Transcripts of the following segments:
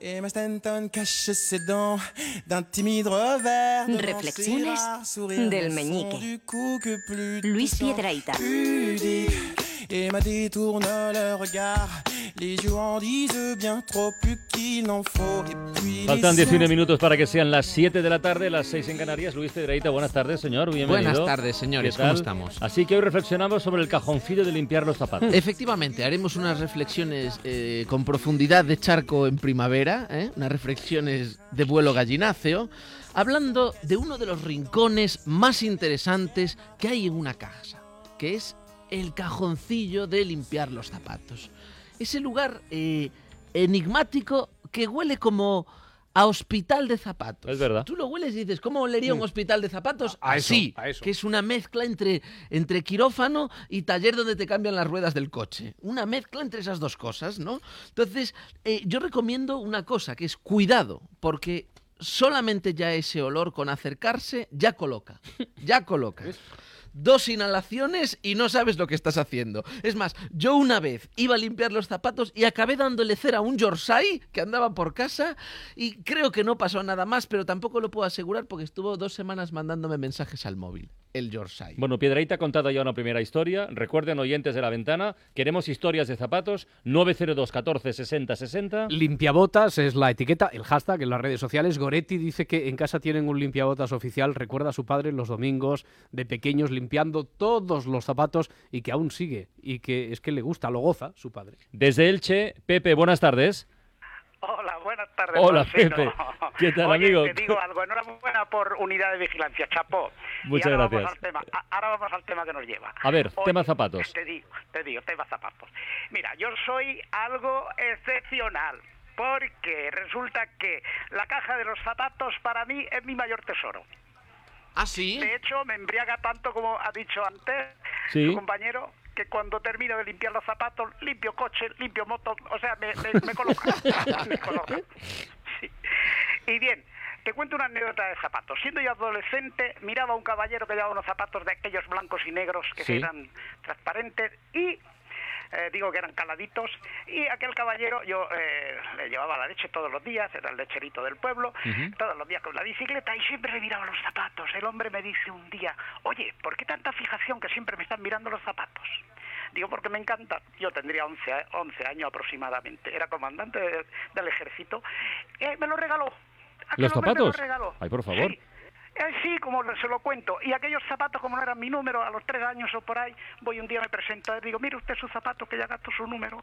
Et Reflexiones del Meñique. Luis touchants, Piedrahita. pudiques. Et ma détourne le regard. Les yeux en disent bien trop plus qu'il n'en faut. Et puis les Faltan siens 19 minutos para que sean las 7 de la tarde, las 6 en Canarias. Luis Pedreita, buenas tardes, señor. Bienvenido. Buenas tardes, señores. ¿Qué ¿Cómo estamos? Así que hoy reflexionamos sobre el cajoncillo de limpiar los zapatos. Efectivamente, haremos unas reflexiones eh, con profundidad de charco en primavera, ¿eh? unas reflexiones de vuelo gallináceo, hablando de uno de los rincones más interesantes que hay en una casa, que es el cajoncillo de limpiar los zapatos. Ese lugar eh, enigmático que huele como a hospital de zapatos. Es verdad. Tú lo hueles y dices, ¿cómo olería un hospital de zapatos? A- a eso, Así, a eso. que es una mezcla entre, entre quirófano y taller donde te cambian las ruedas del coche. Una mezcla entre esas dos cosas, ¿no? Entonces, eh, yo recomiendo una cosa, que es cuidado, porque solamente ya ese olor con acercarse ya coloca, ya coloca. Dos inhalaciones y no sabes lo que estás haciendo. Es más, yo una vez iba a limpiar los zapatos y acabé dándole cera a un Yorsai que andaba por casa y creo que no pasó nada más, pero tampoco lo puedo asegurar porque estuvo dos semanas mandándome mensajes al móvil, el Yorsai. Bueno, Piedraíta ha contado ya una primera historia. Recuerden, oyentes de la ventana, queremos historias de zapatos. 902 14 60 60. Limpiabotas es la etiqueta, el hashtag en las redes sociales. Goretti dice que en casa tienen un limpiabotas oficial. Recuerda a su padre los domingos de pequeños limpiando todos los zapatos y que aún sigue. Y que es que le gusta, lo goza su padre. Desde Elche, Pepe, buenas tardes. Hola, buenas tardes. Hola. Pepe. ¿Qué tal, Oye, amigo? Te digo algo, enhorabuena por unidad de vigilancia, chapó. Muchas y ahora gracias. Vamos al tema. Ahora vamos al tema que nos lleva. A ver, Oye, tema zapatos. Te digo, te digo, tema zapatos. Mira, yo soy algo excepcional. Porque resulta que la caja de los zapatos para mí es mi mayor tesoro. ¿Ah, sí? De hecho, me embriaga tanto como ha dicho antes Sí. su compañero que cuando termino de limpiar los zapatos, limpio coche, limpio moto, o sea, me, me, me coloca. me coloca. Y bien, te cuento una anécdota de zapatos. Siendo yo adolescente, miraba a un caballero que llevaba unos zapatos de aquellos blancos y negros que Sí. eran transparentes y eh, digo que eran caladitos, y aquel caballero yo eh, le llevaba la leche todos los días, era el lecherito del pueblo, todos los días con la bicicleta y siempre le miraba los zapatos. El hombre me dice un día, oye, ¿por qué tanta fijación que siempre me están mirando los zapatos? Digo, porque me encanta. Yo tendría 11, a- 11 años aproximadamente, era comandante de- del ejército, y me lo regaló. ¿Los zapatos? regaló. Ay, por favor. Sí. Eh, sí, como se lo cuento. Y aquellos zapatos, como no eran mi número, a los tres años o por ahí, voy un día, me presento a él, digo, mire usted sus zapatos, que ya gasto su número.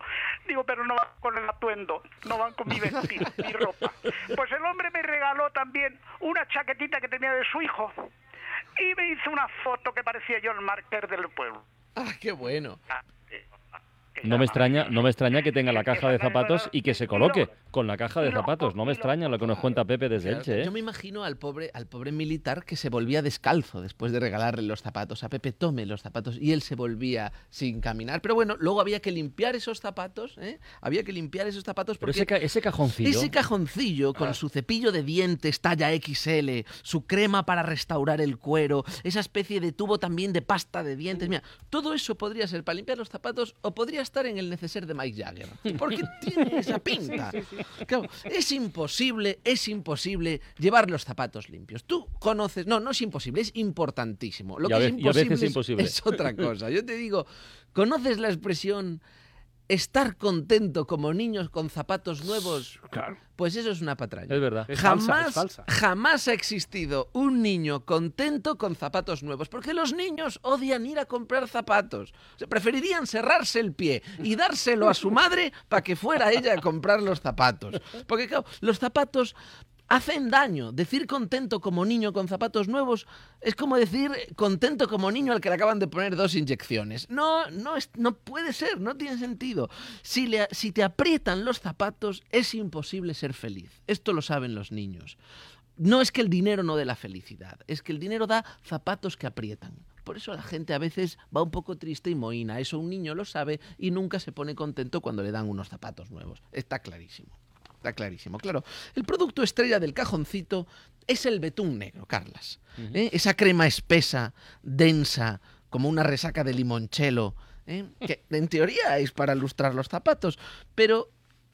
Digo, pero no van con el atuendo, no van con mi vestido, mi ropa. Pues el hombre me regaló también una chaquetita que tenía de su hijo. Y me hizo una foto que parecía yo el marker del pueblo. Ah, qué bueno. Ah, eh, No me extraña, no me extraña que tenga la caja de zapatos y que se coloque con la caja de zapatos. No me extraña lo que nos cuenta Pepe desde Claro, Elche, ¿eh? Yo me imagino al pobre, al pobre militar que se volvía descalzo después de regalarle los zapatos. A Pepe tome los zapatos y él se volvía sin caminar. Pero bueno, luego había que limpiar esos zapatos, ¿eh? Había que limpiar esos zapatos Pero porque ese, ca- ese cajoncillo. ese cajoncillo con su cepillo de dientes talla XL, su crema para restaurar el cuero, esa especie de tubo también de pasta de dientes. Mira, todo eso podría ser para limpiar los zapatos o podría estar en el neceser de Mike Jagger. Porque tiene esa pinta. Claro, es imposible, es imposible llevar los zapatos limpios. Tú conoces, no, no es imposible, es importantísimo. Lo Y a que es ve- y a veces imposible es- imposible. es otra cosa. Yo te digo, ¿conoces la expresión estar contento como niños con zapatos nuevos? Claro. Pues eso es una patraña. Es verdad. Es falsa, jamás, es falsa. jamás ha existido un niño contento con zapatos nuevos, porque los niños odian ir a comprar zapatos. O sea, preferirían cerrarse el pie y dárselo a su madre para que fuera ella a comprar los zapatos. Porque claro, los zapatos hacen daño. Decir contento como niño con zapatos nuevos es como decir contento como niño al que le acaban de poner dos inyecciones. No, no, es, no puede ser, no tiene sentido. Si, le, si te aprietan los zapatos, es imposible ser feliz. Esto lo saben los niños. No es que el dinero no dé la felicidad, es que el dinero da zapatos que aprietan. Por eso la gente a veces va un poco triste y mohina. Eso un niño lo sabe y nunca se pone contento cuando le dan unos zapatos nuevos. Está clarísimo. Está clarísimo, claro. El producto estrella del cajoncito es el betún negro, Carlas. ¿eh? Esa crema espesa, densa, como una resaca de limonchelo, ¿eh? que en teoría es para lustrar los zapatos, pero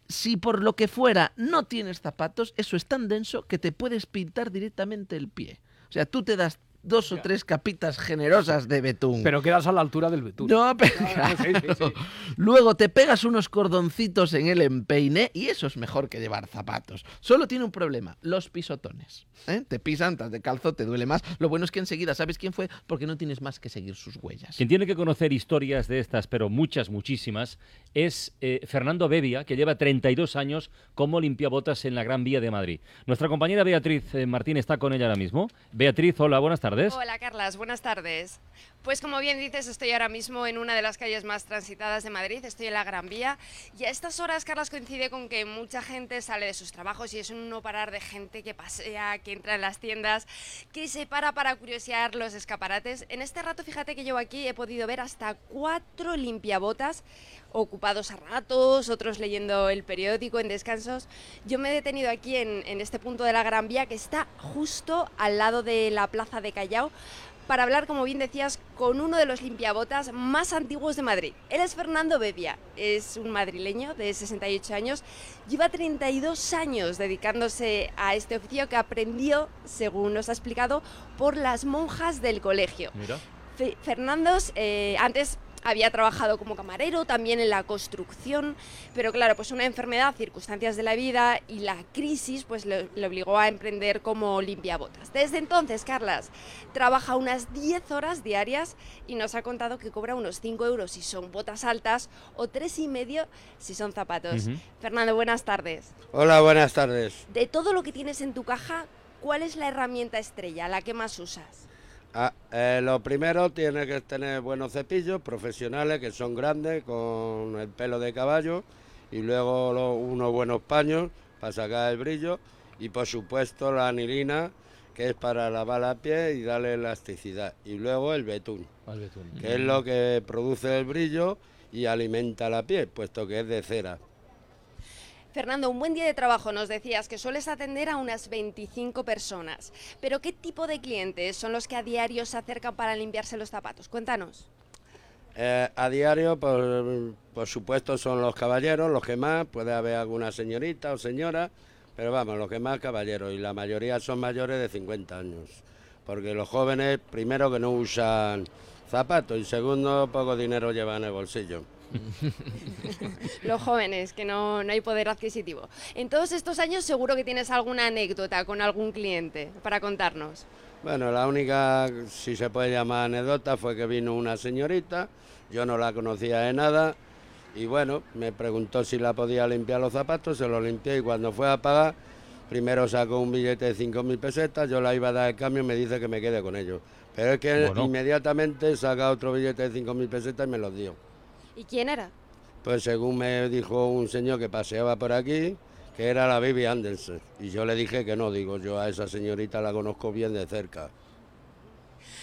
si por lo que fuera no tienes zapatos, eso es tan denso que te puedes pintar directamente el pie. O sea, tú te das dos o tres capitas generosas de betún. Pero quedas a la altura del betún. No, pero Claro, sí, sí, sí. Luego te pegas unos cordoncitos en el empeine y eso es mejor que llevar zapatos. Solo tiene un problema, los pisotones. ¿eh? Te pisan, estás de calzo, te duele más. Lo bueno es que enseguida sabes quién fue porque no tienes más que seguir sus huellas. Quien tiene que conocer historias de estas, pero muchas, muchísimas, es eh, Fernando Bevia, que lleva 32 años como limpiabotas en la Gran Vía de Madrid. Nuestra compañera Beatriz eh, Martín está con ella ahora mismo. Beatriz, hola, buenas tardes. Hola Carlas, buenas tardes. Pues como bien dices, estoy ahora mismo en una de las calles más transitadas de Madrid, estoy en la Gran Vía y a estas horas, Carlas, coincide con que mucha gente sale de sus trabajos y es un no parar de gente que pasea, que entra en las tiendas, que se para para curiosear los escaparates. En este rato, fíjate que yo aquí he podido ver hasta cuatro limpiabotas ocupados a ratos, otros leyendo el periódico en descansos. Yo me he detenido aquí en, en este punto de la Gran Vía que está justo al lado de la plaza de Callao para hablar, como bien decías, con uno de los limpiabotas más antiguos de Madrid. Él es Fernando Bevia, es un madrileño de 68 años, lleva 32 años dedicándose a este oficio que aprendió, según nos ha explicado, por las monjas del colegio. Mira. Fe- Fernandos eh, antes había trabajado como camarero, también en la construcción, pero claro, pues una enfermedad, circunstancias de la vida y la crisis pues le, le obligó a emprender como limpiabotas. Desde entonces, Carlas trabaja unas 10 horas diarias y nos ha contado que cobra unos 5 euros si son botas altas o tres y medio si son zapatos. Fernando, buenas tardes. Hola, buenas tardes. De todo lo que tienes en tu caja, ¿cuál es la herramienta estrella, la que más usas? Ah, eh, lo primero tiene que tener buenos cepillos profesionales que son grandes con el pelo de caballo y luego lo- unos buenos paños para sacar el brillo y por supuesto la anilina que es para lavar la piel y darle elasticidad y luego el betún que es lo que produce el brillo y alimenta la piel puesto que es de cera. Fernando, un buen día de trabajo nos decías que sueles atender a unas 25 personas. Pero ¿qué tipo de clientes son los que a diario se acercan para limpiarse los zapatos? Cuéntanos. Eh, a diario, por, por supuesto, son los caballeros, los que más, puede haber alguna señorita o señora, pero vamos, los que más caballeros, y la mayoría son mayores de 50 años, porque los jóvenes, primero que no usan zapatos, y segundo, poco dinero llevan en el bolsillo. Los jóvenes, que no, no hay poder adquisitivo. En todos estos años seguro que tienes alguna anécdota con algún cliente para contarnos. Bueno, la única, si se puede llamar anécdota, fue que vino una señorita, yo no la conocía de nada, y bueno, me preguntó si la podía limpiar los zapatos, se los limpié y cuando fue a pagar, primero sacó un billete de 5.000 pesetas, yo la iba a dar el cambio y me dice que me quede con ellos. Pero es que Bueno. inmediatamente saca otro billete de 5.000 pesetas y me los dio. ¿Y quién era? Pues según me dijo un señor que paseaba por aquí, que era la Baby Anderson. Y yo le dije que no, digo, yo a esa señorita la conozco bien de cerca.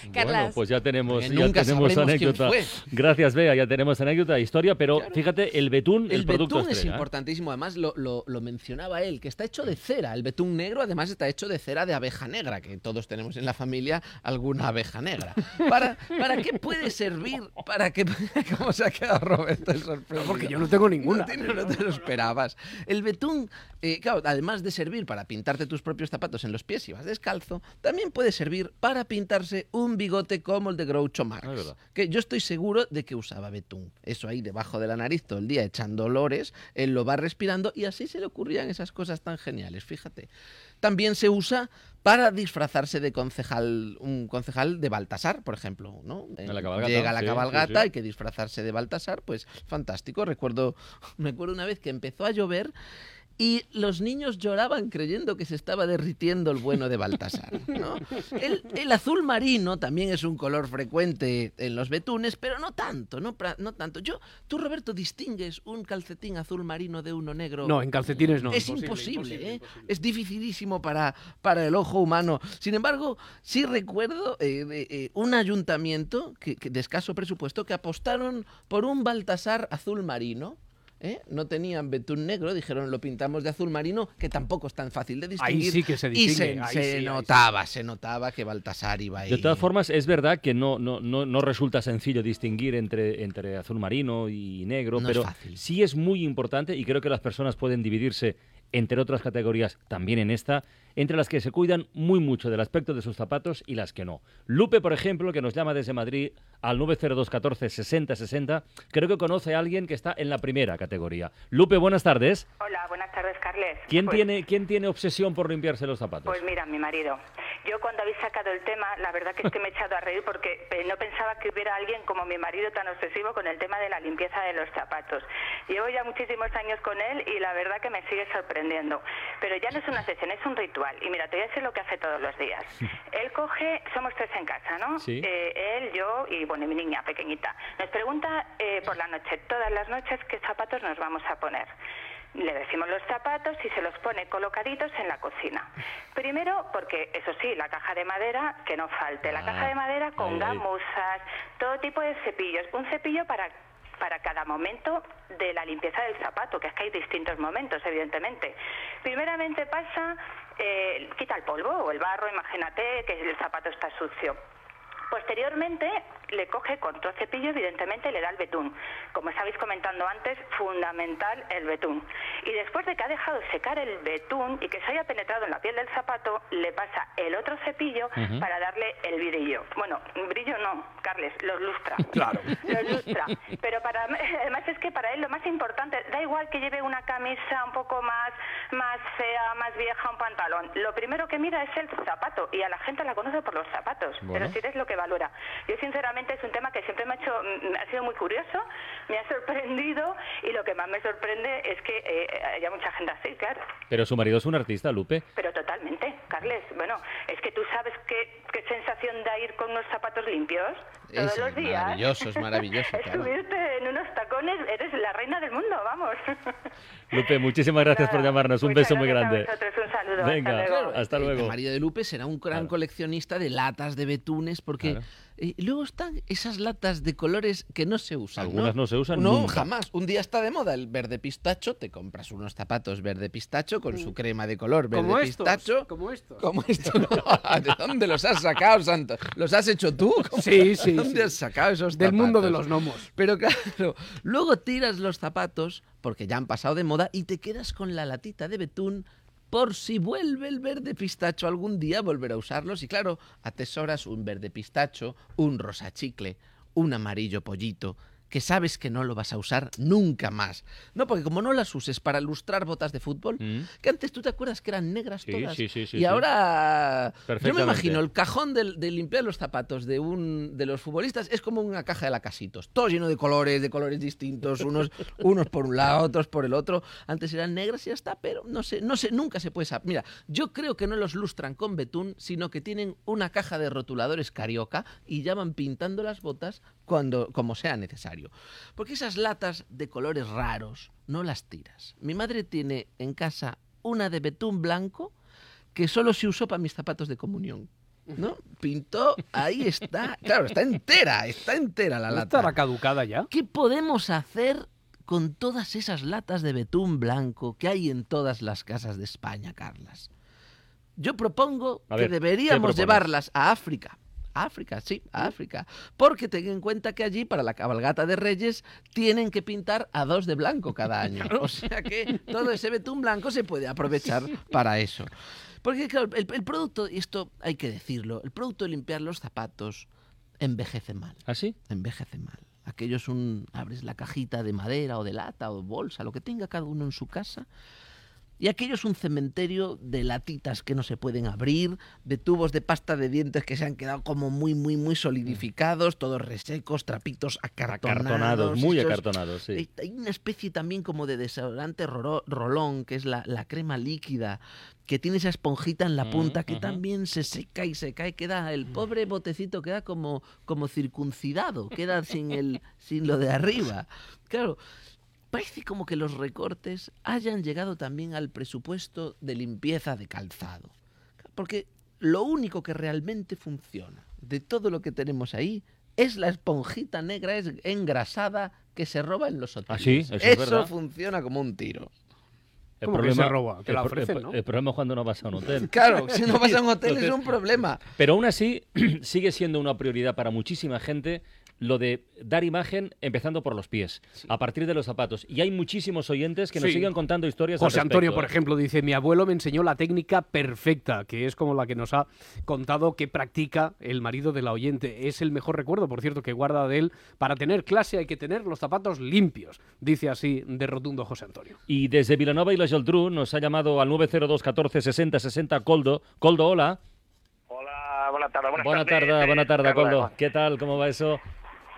Bueno, Carlas. pues ya tenemos, ya nunca tenemos anécdota. fue. Gracias, Bea, ya tenemos anécdota, historia, pero fíjate, el betún, el, El, producto betún es estrella, ¿eh? importantísimo, además lo, lo- lo mencionaba él, que está hecho de cera. El betún negro además está hecho de cera de abeja negra, que todos tenemos en la familia alguna abeja negra. ¿Para, para qué puede servir? ¿Para qué? ¿Cómo se ha quedado Roberto el sorprendido? Porque yo no tengo ninguna. No, te- no te lo esperabas. El betún, eh, claro, además de servir para pintarte tus propios zapatos en los pies si vas descalzo, también puede servir para pintarse un bigote como el de Groucho Marx. Que yo estoy seguro de que usaba betún. Eso ahí debajo de la nariz todo el día echando olores, él lo va respirando y así se le ocurrían esas cosas tan geniales, fíjate. También se usa para disfrazarse de concejal, un concejal de Baltasar, por ejemplo, ¿no? En la cabalgata, Llega la sí, cabalgata, sí, sí. hay que disfrazarse de Baltasar, pues fantástico. Recuerdo, me acuerdo una vez que empezó a llover y los niños lloraban creyendo que se estaba derritiendo el bueno de Baltasar. ¿no? El, el azul marino también es un color frecuente en los betunes, pero no tanto, no, tanto. Yo, tú Roberto distingues un calcetín azul marino de uno negro. No, en calcetines no. es imposible, ¿eh? es dificilísimo para, para el ojo humano. Sin embargo, sí recuerdo eh, de, eh, un ayuntamiento que, que de escaso presupuesto que apostaron por un Baltasar azul marino ¿eh? no tenían betún negro, dijeron lo pintamos de azul marino, que tampoco es tan fácil de Ahí distinguir. sí que se y distingue. se, ahí se sí, ahí sí. notaba, se notaba que Baltasar iba ahí. De todas formas, es verdad que no, no, no, no resulta sencillo distinguir entre, entre azul marino y negro, No es pero fácil. sí es muy importante y creo que las personas pueden dividirse entre otras categorías, también en esta, entre las que se cuidan muy mucho del aspecto de sus zapatos y las que no. Lupe, por ejemplo, que nos llama desde Madrid al 90214 60 60, creo que conoce a alguien que está en la primera categoría. Lupe, buenas tardes. Hola, buenas tardes, Carles. ¿Quién, Pues- tiene, ¿Quién tiene obsesión por limpiarse los zapatos? Pues mira, mi marido. Yo cuando habéis sacado el tema, la verdad que es que me he echado a reír porque no pensaba que hubiera alguien como mi marido tan obsesivo con el tema de la limpieza de los zapatos. Llevo ya muchísimos años con él y la verdad que me sigue sorprendiendo. Pero ya no es una sesión, es un ritual. Y mira, te voy a decir lo que hace todos los días. Él coge, somos tres en casa, ¿no? Sí. Eh, él, yo y bueno, y mi niña pequeñita. Nos pregunta eh, por la noche, todas las noches, qué zapatos nos vamos a poner. Le decimos los zapatos y se los pone colocaditos en la cocina. Primero, porque eso sí, la caja de madera, que no falte. La Ah, caja de madera con ahí. gamuzas, todo tipo de cepillos. Un cepillo para, para cada momento de la limpieza del zapato, que es que hay distintos momentos, evidentemente. Primeramente pasa, eh, quita el polvo o el barro, imagínate que el zapato está sucio. Posteriormente le coge con otro cepillo, evidentemente le da el betún. Como estabais comentando antes, fundamental el betún. Y después de que ha dejado secar el betún y que se haya penetrado en la piel del zapato, le pasa el otro cepillo Ujú. para darle el brillo. Bueno, brillo no, Carles, los lustra. Claro. Los lustra. Pero para, además es que para él lo más importante, da igual que lleve una camisa un poco más, más fea, más vieja, un pantalón. Lo primero que mira es el zapato y a la gente la conoce por los zapatos. Bueno. Pero sí es lo que valora. Yo sinceramente es un tema que siempre me ha hecho, mm, ha sido muy curioso, me ha sorprendido y lo que más me sorprende es que eh, haya mucha gente así, claro. Pero su marido es un artista, Lupe. Pero totalmente, Carles. Bueno, es que tú sabes qué, qué sensación da ir con unos zapatos limpios todos Es los días. maravilloso, es maravilloso, Es claro. subirte en unos tacones, eres la reina del mundo, vamos. Lupe, muchísimas gracias por Nada, llamarnos. Un beso muy gracias a grande. vosotros, un saludo, Venga, hasta luego. hasta El luego. marido de Lupe será un gran Claro. coleccionista de latas, de betunes, porque Eh, luego están esas latas de colores que no se usan. Algunas no se usan No, nunca. jamás. Un día está de moda el verde pistacho, te compras unos zapatos verde pistacho con su crema de color verde Como estos. pistacho. Como estos. Como esto, no. ¿De dónde los has sacado, Santo? ¿Los has hecho tú? ¿Cómo- Sí, sí, ¿De dónde sí. has sacado esos Del mundo de zapatos? los gnomos. Pero claro, luego tiras los zapatos, porque ya han pasado de moda, y te quedas con la latita de betún por si vuelve el verde pistacho algún día, volver a usarlos. Y claro, atesoras un verde pistacho, un rosa chicle, un amarillo pollito, que sabes que no lo vas a usar nunca más. No, porque como no las uses para lustrar botas de fútbol, Mm. que antes tú te acuerdas que eran negras Sí, todas. sí, sí, sí, y ahora yo me imagino el cajón de, limpiar los zapatos de un de los futbolistas es como una caja de lacasitos, todo lleno de colores, de colores distintos, unos unos por un lado, otros por el otro. Antes eran negras y ya está, pero no sé, no sé, nunca se puede saber. Mira, yo creo que no los lustran con betún, sino que tienen una caja de rotuladores carioca y ya van pintando las botas cuando como sea necesario. Porque esas latas de colores raros no las tiras. Mi madre tiene en casa una de betún blanco que solo se usó para mis zapatos de comunión. ¿No? Pintó, ahí está. Claro, está entera, está entera la ¿No lata. estará caducada ya? ¿Qué podemos hacer con todas esas latas de betún blanco que hay en todas las casas de España, Carlas? Yo propongo que ver, ¿qué deberíamos llevarlas a África. África, sí, África. Porque ten en cuenta que allí, para la cabalgata de Reyes, tienen que pintar a dos de blanco cada año. O sea que todo ese betún blanco se puede aprovechar para eso. Porque, claro, el, el producto, y esto hay que decirlo, el producto de limpiar los zapatos envejece mal ¿Ah, sí? envejece mal. Aquello es un... abres la cajita de madera o de lata o bolsa, lo que tenga cada uno en su casa. Y aquello es un cementerio de latitas que no se pueden abrir, de tubos de pasta de dientes que se han quedado como muy, muy, muy solidificados, todos resecos, trapitos acartonados. Acartonados, muy esos- acartonados, sí. hay- una especie también como de desodorante rolón, que es la, la crema líquida, que tiene esa esponjita en la Mm, punta, que ujú. también se seca y se cae, queda, el pobre botecito queda como, como circuncidado, queda sin, el, sin lo de arriba. Claro, parece como que los recortes hayan llegado también al presupuesto de limpieza de calzado. Porque lo único que realmente funciona de todo lo que tenemos ahí es la esponjita negra es engrasada que se roba en los hoteles. Ah, sí, eso es funciona como un tiro. El ¿Cómo que se roba? Te el la pro- ofrecen, el- ¿no? el problema es cuando no vas a un hotel. Claro, si no vas a un hotel es un problema. Pero aún así, sigue siendo una prioridad para muchísima gente lo de dar imagen empezando por los pies, a partir de los zapatos. Y hay muchísimos oyentes que nos Sí. siguen contando historias al José Antonio, por ¿eh? ejemplo, dice, mi abuelo me enseñó la técnica perfecta, que es como la que nos ha contado que practica el marido de la oyente. Es el mejor recuerdo, por cierto, que guarda de él. Para tener clase hay que tener los zapatos limpios, dice así de rotundo José Antonio. Y desde Vilanova y la Geltrú nos ha llamado al 902 14 60 60 Coldo. Coldo, hola. Hola, buenas tardes. Buenas Buena tardes, tarde, buena tarde. Coldo. ¿Qué tal? ¿Cómo va eso?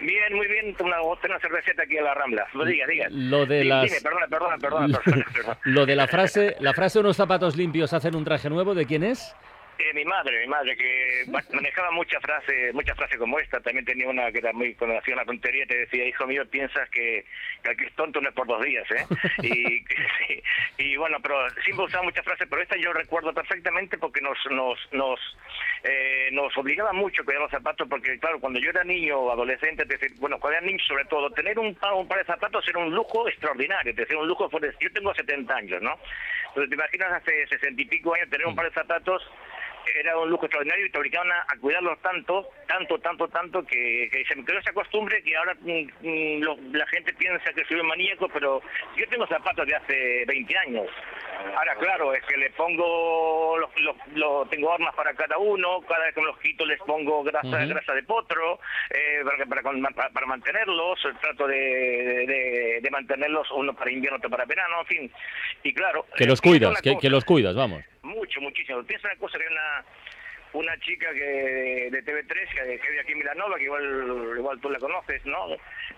Bien, muy bien. Una, una cerveceta aquí en la Rambla. Lo diga, diga. Lo de las- Dime, perdona, perdona, perdona. perdona, perdona. Lo de la frase, la frase unos zapatos limpios hacen un traje nuevo, ¿de quién es? Eh, mi madre, mi madre, que ma- manejaba muchas frases, muchas frases como esta. También tenía una que era muy, hacía una tontería, te decía, hijo mío, piensas que, que el que es tonto no es por dos días, ¿eh? Y, sí, y bueno, pero siempre usaba muchas frases, pero esta yo recuerdo perfectamente porque nos, nos, nos, eh, nos obligaba mucho a cuidar los zapatos, porque claro, cuando yo era niño o adolescente, es decir, bueno, cuando era niño sobre todo, tener un par, un par de zapatos era un lujo extraordinario, es decir, un lujo, yo tengo 70 años, ¿no? Entonces te imaginas hace 60 y pico años tener un par de zapatos era un lujo extraordinario y te obligaban a, a cuidarlos tanto, tanto, tanto, tanto, que, que se me quedó esa costumbre que ahora mm, mm, lo- la gente piensa que soy un maníaco, pero yo tengo zapatos de hace 20 años. Ahora, claro, es que le pongo, los, los- los- tengo armas para cada uno, cada vez que me los quito les pongo grasa, grasa de potro, eh, para, para, para- para mantenerlos, trato de, de, de mantenerlos uno para invierno, otro para verano, en fin. Y claro... Que eh, los cuidas, que, que los cuidas, vamos. Mucho, muchísimo. Piensa una cosa que hay una una chica que de TV3 que, que vive aquí en Milanova, que igual igual tú la conoces, ¿no?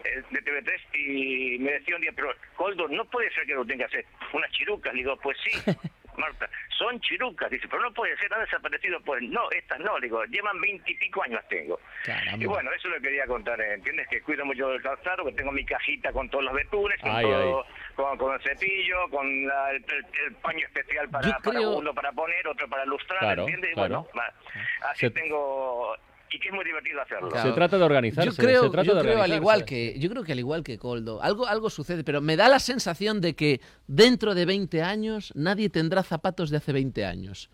Eh, De TV3 y me decía un día, pero Coldo, no puede ser que lo tengas eh, unas chirucas. Le digo, pues sí, Marta, son chirucas. Dice, pero no puede ser, han desaparecido. Pues no, estas no. Digo, llevan veintipico años las tengo. Caramba. Y bueno, eso lo quería contar, ¿eh? ¿entiendes? Que cuido mucho del calzado, que tengo mi cajita con todos los betunes, con Ay, todo, Con, con el cepillo, con la- el, el- el paño especial para, para uno para poner, otro para ilustrar, Claro, ¿entiendes? Y claro. bueno, va, así Se- tengo... Y que es muy divertido hacerlo. Claro. Se trata de organizarse. Yo creo, se trata yo de creo al igual que yo creo que al igual que Coldo, algo algo sucede, pero me da la sensación de que dentro de 20 años nadie tendrá zapatos de hace 20 años.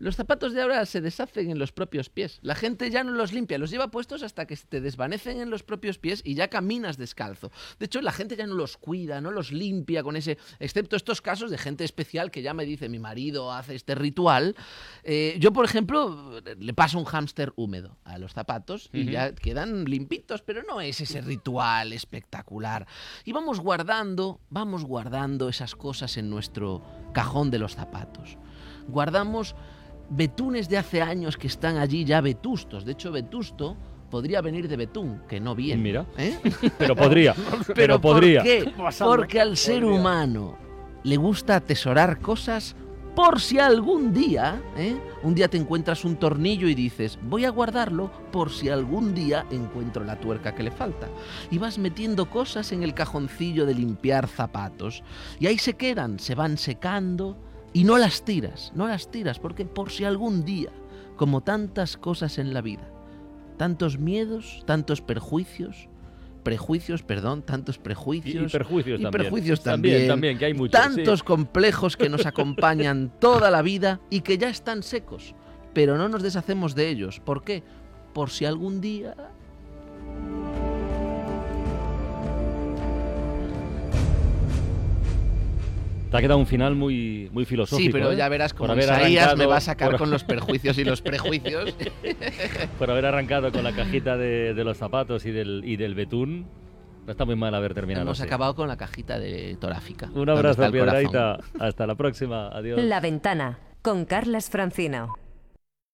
Los zapatos de ahora se deshacen en los propios pies. La gente ya no los limpia, los lleva puestos hasta que se te desvanecen en los propios pies y ya caminas descalzo. De hecho, la gente ya no los cuida, no los limpia con ese, excepto estos casos de gente especial que ya me dice mi marido hace este ritual. Eh, yo, por ejemplo, le paso un hámster húmedo a los zapatos y ya quedan limpitos, pero no es ese ritual espectacular. Y vamos guardando, vamos guardando esas cosas en nuestro cajón de los zapatos. Guardamos betunes de hace años que están allí ya vetustos. De hecho, vetusto podría venir de betún, que no viene. Mira. ¿eh? Pero podría. Pero, pero ¿por podría. qué? Porque al ser humano le gusta atesorar cosas por si algún día, ¿eh? un día te encuentras un tornillo y dices, voy a guardarlo por si algún día encuentro la tuerca que le falta. Y vas metiendo cosas en el cajoncillo de limpiar zapatos. Y ahí se quedan, se van secando y no las tiras, no las tiras, porque por si algún día, como tantas cosas en la vida, tantos miedos, tantos perjuicios, prejuicios, perdón, tantos Y, prejuicios. y perjuicios y también. perjuicios También, también. también, que hay muchos. sí. tantos complejos que nos acompañan toda la vida y que ya están secos, pero no nos deshacemos de ellos. ¿Por qué? Por si algún día... Te ha quedado un final muy, muy filosófico. Sí, pero ¿eh? ya verás haber Isaías me va a sacar por- con los perjuicios y los prejuicios. Por haber arrancado con la cajita de, de los zapatos y del, y del betún. No está muy mal haber terminado. Hemos así. acabado con la cajita de toráfica. Un abrazo. Piedrahita. Hasta la próxima. Adiós. La ventana con Carlas Francino.